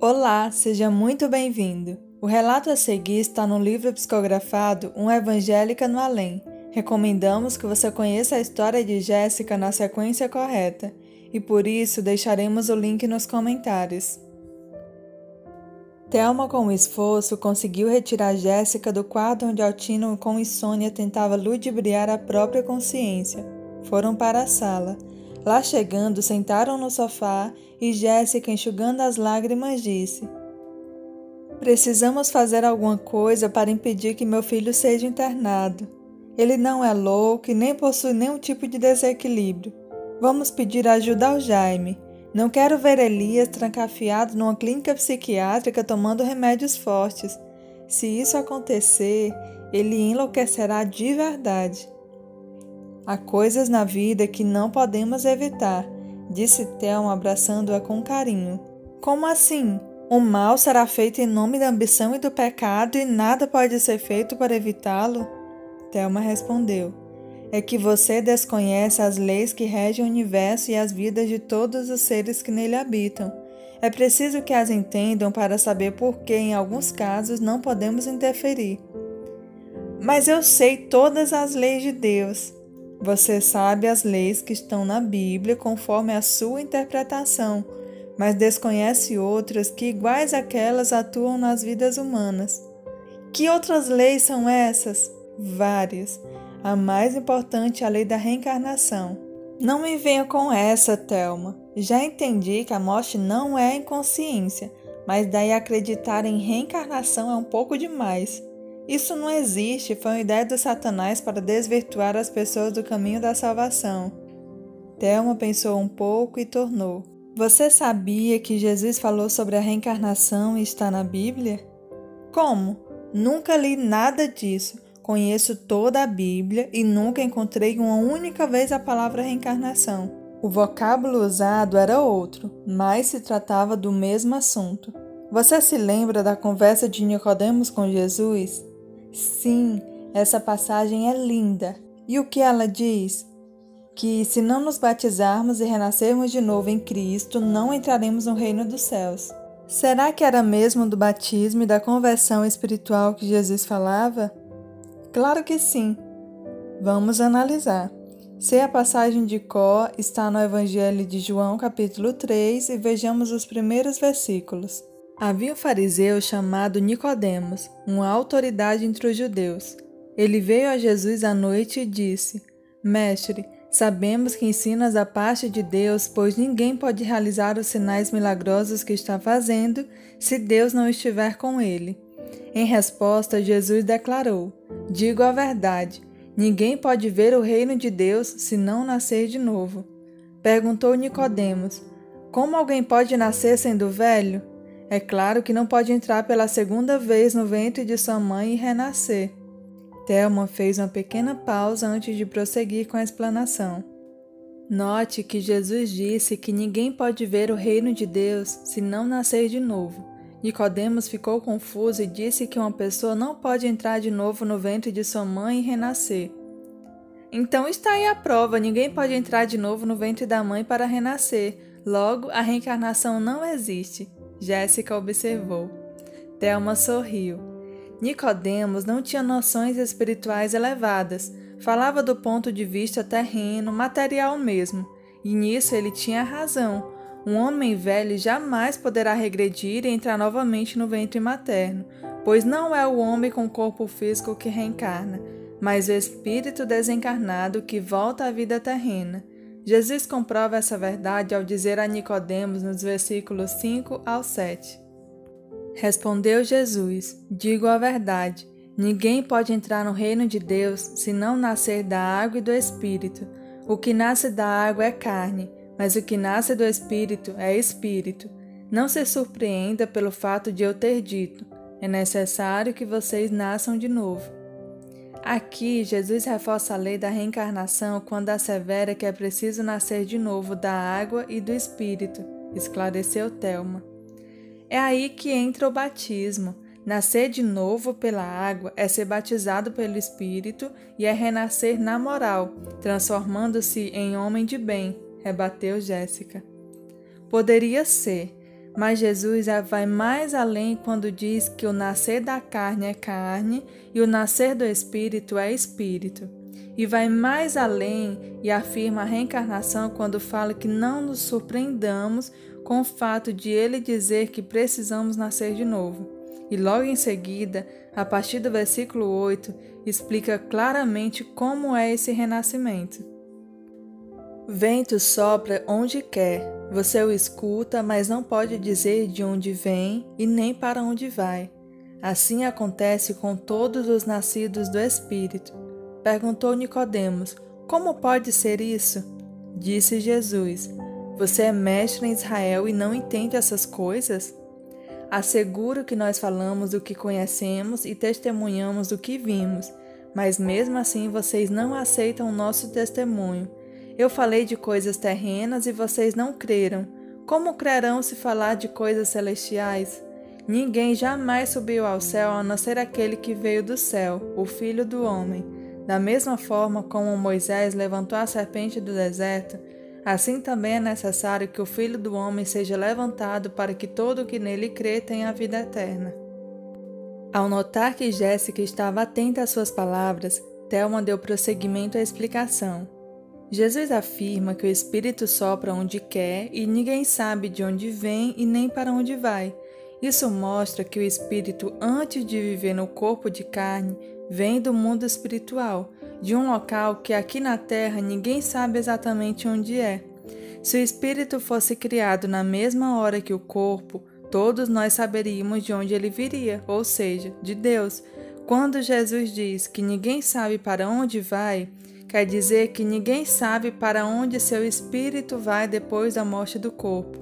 Olá, seja muito bem-vindo. O relato a seguir está no livro psicografado Um Evangélica no Além. Recomendamos que você conheça a história de Jéssica na sequência correta e por isso deixaremos o link nos comentários. Thelma, com esforço, conseguiu retirar Jéssica do quarto onde Altino, com insônia, tentava ludibriar a própria consciência. Foram para a sala. Lá chegando, sentaram no sofá e Jéssica, enxugando as lágrimas, disse: Precisamos fazer alguma coisa para impedir que meu filho seja internado. Ele não é louco e nem possui nenhum tipo de desequilíbrio. Vamos pedir ajuda ao Jaime. Não quero ver Elias trancafiado numa clínica psiquiátrica tomando remédios fortes. Se isso acontecer, ele enlouquecerá de verdade. Há coisas na vida que não podemos evitar, disse Thelma abraçando-a com carinho. Como assim? O mal será feito em nome da ambição e do pecado e nada pode ser feito para evitá-lo? Thelma respondeu é que você desconhece as leis que regem o universo e as vidas de todos os seres que nele habitam. É preciso que as entendam para saber por que, em alguns casos, não podemos interferir. Mas eu sei todas as leis de Deus. Você sabe as leis que estão na Bíblia conforme a sua interpretação, mas desconhece outras que, iguais àquelas, atuam nas vidas humanas. Que outras leis são essas? Várias. A mais importante é a lei da reencarnação. Não me venha com essa, Thelma. Já entendi que a morte não é inconsciência, mas daí acreditar em reencarnação é um pouco demais. Isso não existe, foi uma ideia do Satanás para desvirtuar as pessoas do caminho da salvação. Thelma pensou um pouco e tornou: Você sabia que Jesus falou sobre a reencarnação e está na Bíblia? Como? Nunca li nada disso. Conheço toda a Bíblia e nunca encontrei uma única vez a palavra reencarnação. O vocábulo usado era outro, mas se tratava do mesmo assunto. Você se lembra da conversa de Nicodemos com Jesus? Sim, essa passagem é linda. E o que ela diz? Que se não nos batizarmos e renascermos de novo em Cristo, não entraremos no reino dos céus. Será que era mesmo do batismo e da conversão espiritual que Jesus falava? Claro que sim. Vamos analisar. Se a passagem de Có está no Evangelho de João, capítulo 3, e vejamos os primeiros versículos. Havia um fariseu chamado Nicodemos, uma autoridade entre os judeus. Ele veio a Jesus à noite e disse: Mestre, sabemos que ensinas a parte de Deus, pois ninguém pode realizar os sinais milagrosos que está fazendo se Deus não estiver com ele. Em resposta, Jesus declarou: Digo a verdade: ninguém pode ver o reino de Deus se não nascer de novo. Perguntou Nicodemos: Como alguém pode nascer sendo velho? É claro que não pode entrar pela segunda vez no ventre de sua mãe e renascer. Thelma fez uma pequena pausa antes de prosseguir com a explanação. Note que Jesus disse que ninguém pode ver o reino de Deus se não nascer de novo. Nicodemos ficou confuso e disse que uma pessoa não pode entrar de novo no ventre de sua mãe e renascer. Então está aí a prova: ninguém pode entrar de novo no ventre da mãe para renascer. Logo, a reencarnação não existe. Jéssica observou. Thelma sorriu. Nicodemos não tinha noções espirituais elevadas. Falava do ponto de vista terreno, material mesmo. E nisso ele tinha razão um homem velho jamais poderá regredir e entrar novamente no ventre materno, pois não é o homem com corpo físico que reencarna, mas o espírito desencarnado que volta à vida terrena. Jesus comprova essa verdade ao dizer a Nicodemos nos versículos 5 ao 7. Respondeu Jesus: Digo a verdade, ninguém pode entrar no reino de Deus se não nascer da água e do espírito. O que nasce da água é carne, mas o que nasce do Espírito é Espírito. Não se surpreenda pelo fato de eu ter dito: é necessário que vocês nasçam de novo. Aqui, Jesus reforça a lei da reencarnação quando assevera que é preciso nascer de novo da água e do Espírito, esclareceu Telma. É aí que entra o batismo. Nascer de novo pela água é ser batizado pelo Espírito e é renascer na moral, transformando-se em homem de bem, rebateu Jéssica. Poderia ser, Mas Jesus vai mais além quando diz que o nascer da carne é carne e o nascer do espírito é espírito. E vai mais além e afirma a reencarnação quando fala que não nos surpreendamos com o fato de ele dizer que precisamos nascer de novo. E logo em seguida, a partir do versículo 8, explica claramente como é esse renascimento. Vento sopra onde quer, você o escuta, mas não pode dizer de onde vem e nem para onde vai. Assim acontece com todos os nascidos do Espírito. Perguntou Nicodemos: Como pode ser isso? Disse Jesus: Você é mestre em Israel e não entende essas coisas? Asseguro que nós falamos o que conhecemos e testemunhamos o que vimos, mas mesmo assim vocês não aceitam o nosso testemunho. Eu falei de coisas terrenas e vocês não creram. Como crerão se falar de coisas celestiais? Ninguém jamais subiu ao céu a não ser aquele que veio do céu, o Filho do Homem. Da mesma forma como Moisés levantou a serpente do deserto, Assim também é necessário que o Filho do Homem seja levantado para que todo o que nele crê tenha a vida eterna. Ao notar que Jéssica estava atenta às suas palavras, Thelma deu prosseguimento à explicação. Jesus afirma que o Espírito sopra onde quer e ninguém sabe de onde vem e nem para onde vai. Isso mostra que o Espírito, antes de viver no corpo de carne, vem do mundo espiritual de um local que aqui na Terra ninguém sabe exatamente onde é. Se o espírito fosse criado na mesma hora que o corpo, todos nós saberíamos de onde ele viria, ou seja, de Deus. Quando Jesus diz que ninguém sabe para onde vai, quer dizer que ninguém sabe para onde seu espírito vai depois da morte do corpo.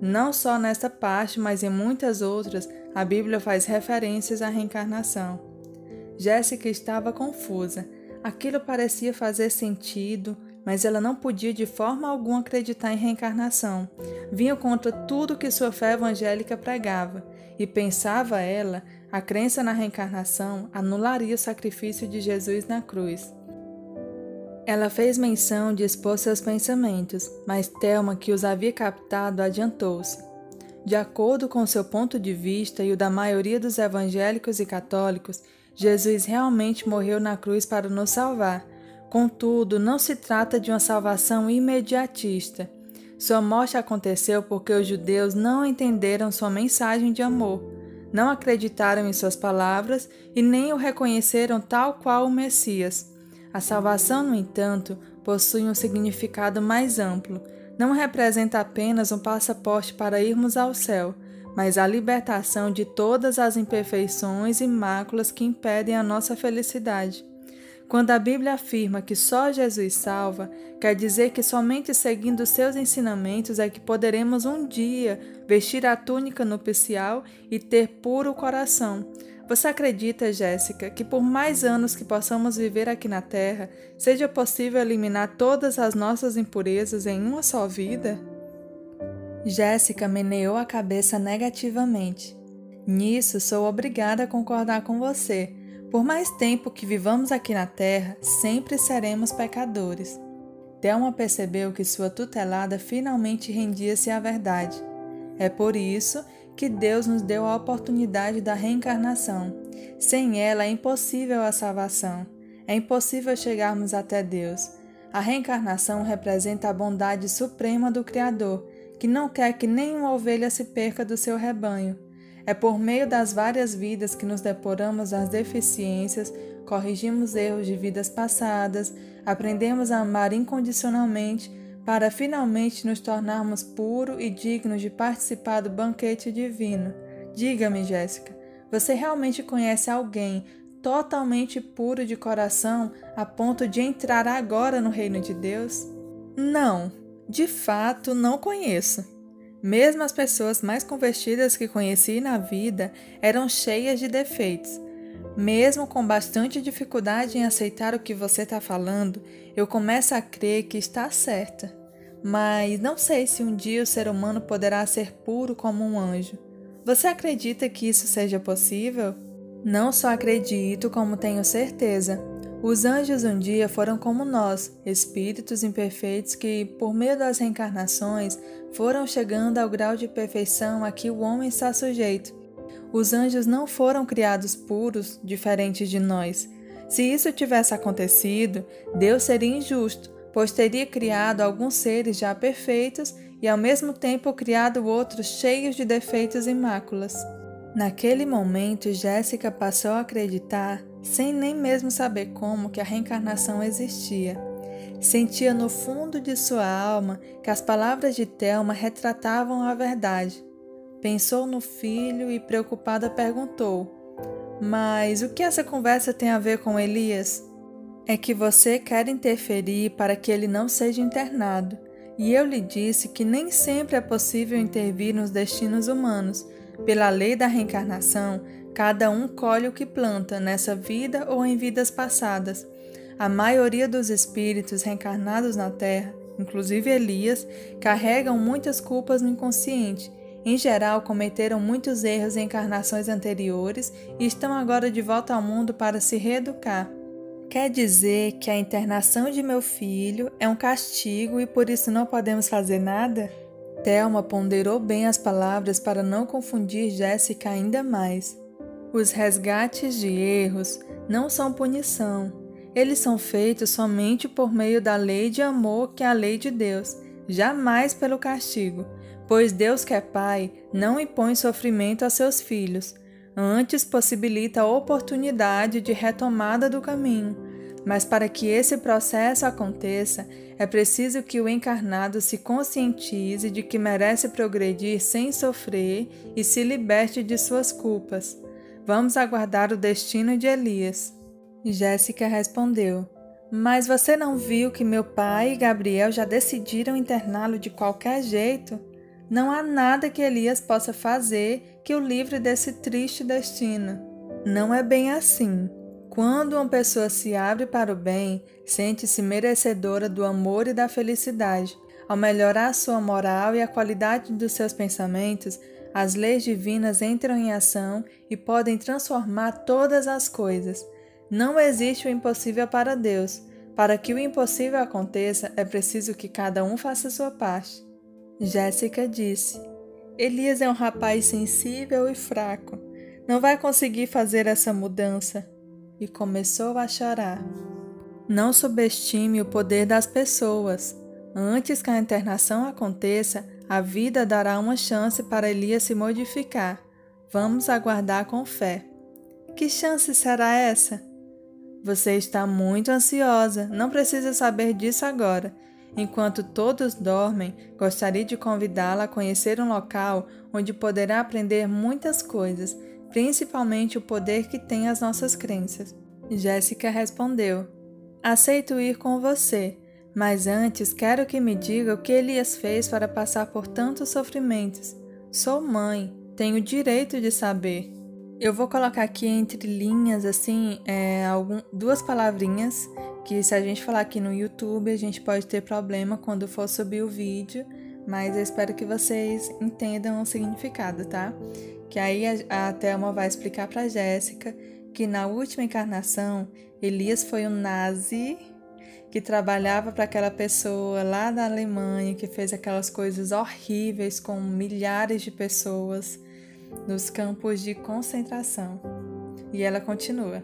Não só nesta parte, mas em muitas outras, a Bíblia faz referências à reencarnação. Jéssica estava confusa. Aquilo parecia fazer sentido, mas ela não podia de forma alguma acreditar em reencarnação. Vinha contra tudo que sua fé evangélica pregava, e pensava ela, a crença na reencarnação anularia o sacrifício de Jesus na cruz. Ela fez menção de expor seus pensamentos, mas Thelma, que os havia captado, adiantou-se. De acordo com seu ponto de vista e o da maioria dos evangélicos e católicos, Jesus realmente morreu na cruz para nos salvar. Contudo, não se trata de uma salvação imediatista. Sua morte aconteceu porque os judeus não entenderam sua mensagem de amor, não acreditaram em suas palavras e nem o reconheceram tal qual o Messias. A salvação, no entanto, possui um significado mais amplo. Não representa apenas um passaporte para irmos ao céu, mas a libertação de todas as imperfeições e máculas que impedem a nossa felicidade. Quando a Bíblia afirma que só Jesus salva, quer dizer que somente seguindo seus ensinamentos é que poderemos um dia vestir a túnica nupcial e ter puro coração. Você acredita, Jéssica, que por mais anos que possamos viver aqui na Terra, seja possível eliminar todas as nossas impurezas em uma só vida? Jéssica meneou a cabeça negativamente. Nisso sou obrigada a concordar com você. Por mais tempo que vivamos aqui na Terra, sempre seremos pecadores. Thelma percebeu que sua tutelada finalmente rendia-se à verdade. É por isso que Deus nos deu a oportunidade da reencarnação. Sem ela é impossível a salvação. É impossível chegarmos até Deus. A reencarnação representa a bondade suprema do Criador que não quer que nenhuma ovelha se perca do seu rebanho. É por meio das várias vidas que nos deporamos das deficiências, corrigimos erros de vidas passadas, aprendemos a amar incondicionalmente para finalmente nos tornarmos puros e dignos de participar do banquete divino. Diga-me, Jéssica, você realmente conhece alguém totalmente puro de coração a ponto de entrar agora no reino de Deus? Não, de fato, não conheço. Mesmo as pessoas mais convertidas que conheci na vida eram cheias de defeitos. Mesmo com bastante dificuldade em aceitar o que você está falando, eu começo a crer que está certa. Mas não sei se um dia o ser humano poderá ser puro como um anjo. Você acredita que isso seja possível? Não só acredito, como tenho certeza. Os anjos um dia foram como nós, espíritos imperfeitos que, por meio das reencarnações, foram chegando ao grau de perfeição a que o homem está sujeito. Os anjos não foram criados puros, diferentes de nós. Se isso tivesse acontecido, Deus seria injusto, pois teria criado alguns seres já perfeitos e ao mesmo tempo criado outros cheios de defeitos e máculas. Naquele momento, Jéssica passou a acreditar, sem nem mesmo saber como, que a reencarnação existia. Sentia no fundo de sua alma que as palavras de Thelma retratavam a verdade. Pensou no filho e, preocupada, perguntou: Mas o que essa conversa tem a ver com Elias? É que você quer interferir para que ele não seja internado, e eu lhe disse que nem sempre é possível intervir nos destinos humanos pela lei da reencarnação, cada um colhe o que planta nessa vida ou em vidas passadas. A maioria dos espíritos reencarnados na Terra, inclusive Elias, carregam muitas culpas no inconsciente. Em geral, cometeram muitos erros em encarnações anteriores e estão agora de volta ao mundo para se reeducar. Quer dizer que a internação de meu filho é um castigo e por isso não podemos fazer nada? Thelma ponderou bem as palavras para não confundir Jéssica ainda mais. Os resgates de erros não são punição. Eles são feitos somente por meio da lei de amor que é a lei de Deus, jamais pelo castigo, pois Deus que é Pai não impõe sofrimento a seus filhos, antes possibilita a oportunidade de retomada do caminho. Mas para que esse processo aconteça, é preciso que o encarnado se conscientize de que merece progredir sem sofrer e se liberte de suas culpas. Vamos aguardar o destino de Elias. Jéssica respondeu: Mas você não viu que meu pai e Gabriel já decidiram interná-lo de qualquer jeito? Não há nada que Elias possa fazer que o livre desse triste destino. Não é bem assim. Quando uma pessoa se abre para o bem, sente-se merecedora do amor e da felicidade. Ao melhorar sua moral e a qualidade dos seus pensamentos, as leis divinas entram em ação e podem transformar todas as coisas. Não existe o impossível para Deus. Para que o impossível aconteça, é preciso que cada um faça sua parte. Jéssica disse: Elias é um rapaz sensível e fraco. Não vai conseguir fazer essa mudança e começou a chorar. Não subestime o poder das pessoas. Antes que a internação aconteça, a vida dará uma chance para Elias se modificar. Vamos aguardar com fé. Que chance será essa? Você está muito ansiosa, não precisa saber disso agora. Enquanto todos dormem, gostaria de convidá-la a conhecer um local onde poderá aprender muitas coisas principalmente o poder que tem as nossas crenças. Jéssica respondeu: Aceito ir com você, mas antes quero que me diga o que Elias fez para passar por tantos sofrimentos. Sou mãe, tenho direito de saber. Eu vou colocar aqui entre linhas, assim, é, algum, duas palavrinhas que se a gente falar aqui no YouTube a gente pode ter problema quando for subir o vídeo, mas eu espero que vocês entendam o significado, tá? que aí a, Thelma vai explicar para Jéssica que na última encarnação Elias foi um nazi que trabalhava para aquela pessoa lá da Alemanha que fez aquelas coisas horríveis com milhares de pessoas nos campos de concentração. E ela continua.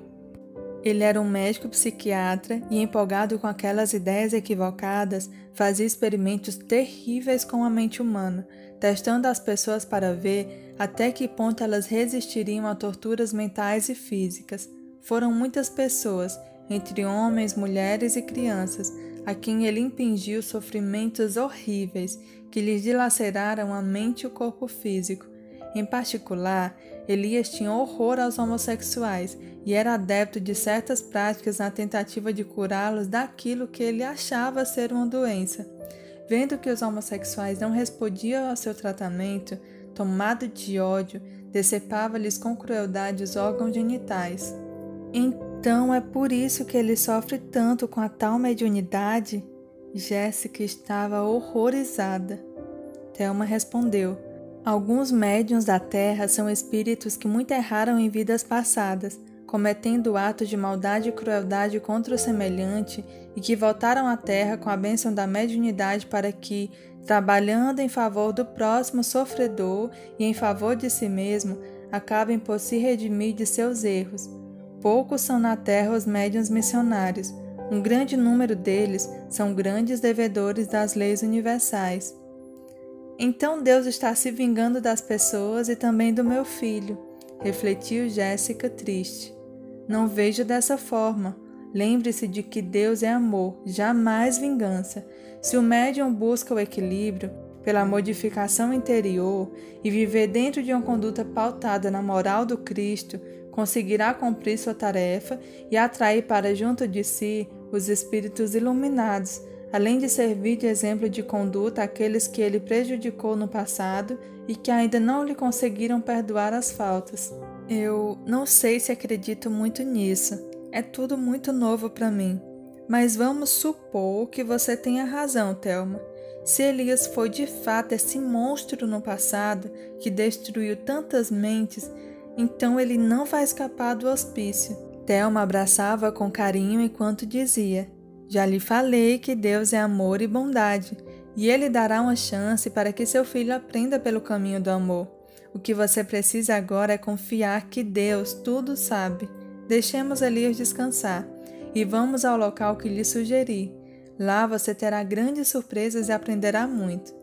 Ele era um médico psiquiatra e, empolgado com aquelas ideias equivocadas, fazia experimentos terríveis com a mente humana, testando as pessoas para ver até que ponto elas resistiriam a torturas mentais e físicas. Foram muitas pessoas, entre homens, mulheres e crianças, a quem ele impingiu sofrimentos horríveis que lhes dilaceraram a mente e o corpo físico. Em particular, Elias tinha horror aos homossexuais e era adepto de certas práticas na tentativa de curá-los daquilo que ele achava ser uma doença. Vendo que os homossexuais não respondiam ao seu tratamento, tomado de ódio, decepava-lhes com crueldade os órgãos genitais. Então é por isso que ele sofre tanto com a tal mediunidade? Jéssica estava horrorizada. Thelma respondeu: Alguns médiuns da Terra são espíritos que muito erraram em vidas passadas. cometendo atos de maldade e crueldade contra o semelhante e que voltaram à terra com a bênção da mediunidade para que, trabalhando em favor do próximo sofredor e em favor de si mesmo, acabem por se redimir de seus erros. Poucos são na terra os médiuns missionários. Um grande número deles são grandes devedores das leis universais. Então Deus está se vingando das pessoas e também do meu filho, refletiu Jéssica triste. Não vejo dessa forma. Lembre-se de que Deus é amor, jamais vingança. Se o médium busca o equilíbrio pela modificação interior e viver dentro de uma conduta pautada na moral do Cristo, conseguirá cumprir sua tarefa e atrair para junto de si os espíritos iluminados além de servir de exemplo de conduta àqueles que ele prejudicou no passado e que ainda não lhe conseguiram perdoar as faltas. Eu não sei se acredito muito nisso. É tudo muito novo para mim. Mas vamos supor que você tenha razão, Thelma. Se Elias foi de fato esse monstro no passado que destruiu tantas mentes, então ele não vai escapar do hospício. Thelma abraçava com carinho enquanto dizia: já lhe falei que Deus é amor e bondade, e Ele dará uma chance para que seu filho aprenda pelo caminho do amor. O que você precisa agora é confiar que Deus tudo sabe. Deixemos Elias descansar e vamos ao local que lhe sugeri. Lá você terá grandes surpresas e aprenderá muito.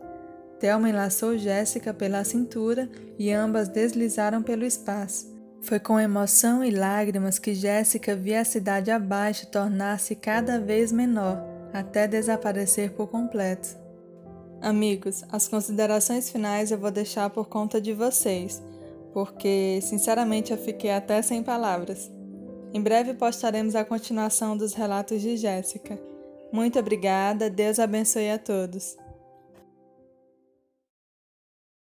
Thelma enlaçou Jéssica pela cintura e ambas deslizaram pelo espaço. Foi com emoção e lágrimas que Jéssica via a cidade abaixo tornar-se cada vez menor, até desaparecer por completo. Amigos, as considerações finais eu vou deixar por conta de vocês, porque sinceramente eu fiquei até sem palavras. Em breve postaremos a continuação dos relatos de Jéssica. Muito obrigada, Deus abençoe a todos.